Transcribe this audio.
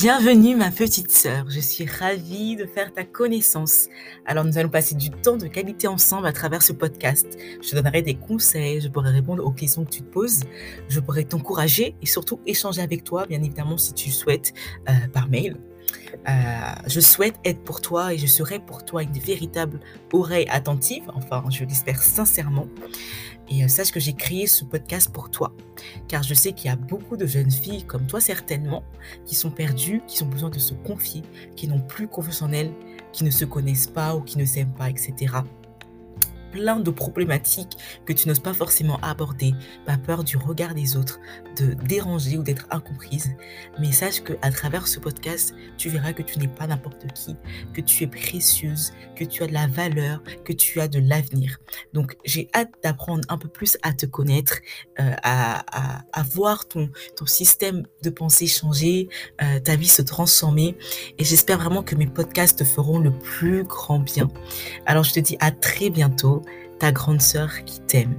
Bienvenue ma petite sœur, je suis ravie de faire ta connaissance. Alors nous allons passer du temps de qualité ensemble à travers ce podcast. Je te donnerai des conseils, je pourrai répondre aux questions que tu te poses, je pourrai t'encourager et surtout échanger avec toi, bien évidemment si tu le souhaites, euh, par mail. Euh, je souhaite être pour toi et je serai pour toi une véritable oreille attentive, enfin je l'espère sincèrement. Et euh, sache que j'ai créé ce podcast pour toi, car je sais qu'il y a beaucoup de jeunes filles, comme toi certainement, qui sont perdues, qui ont besoin de se confier, qui n'ont plus confiance en elles, qui ne se connaissent pas ou qui ne s'aiment pas, etc plein de problématiques que tu n'oses pas forcément aborder, pas peur du regard des autres, de déranger ou d'être incomprise. Mais sache que à travers ce podcast, tu verras que tu n'es pas n'importe qui, que tu es précieuse, que tu as de la valeur, que tu as de l'avenir. Donc j'ai hâte d'apprendre un peu plus à te connaître, euh, à, voir ton, ton système de pensée changer, euh, ta vie se transformer. Et j'espère vraiment que mes podcasts te feront le plus grand bien. Alors je te dis à très bientôt ta grande sœur qui t'aime.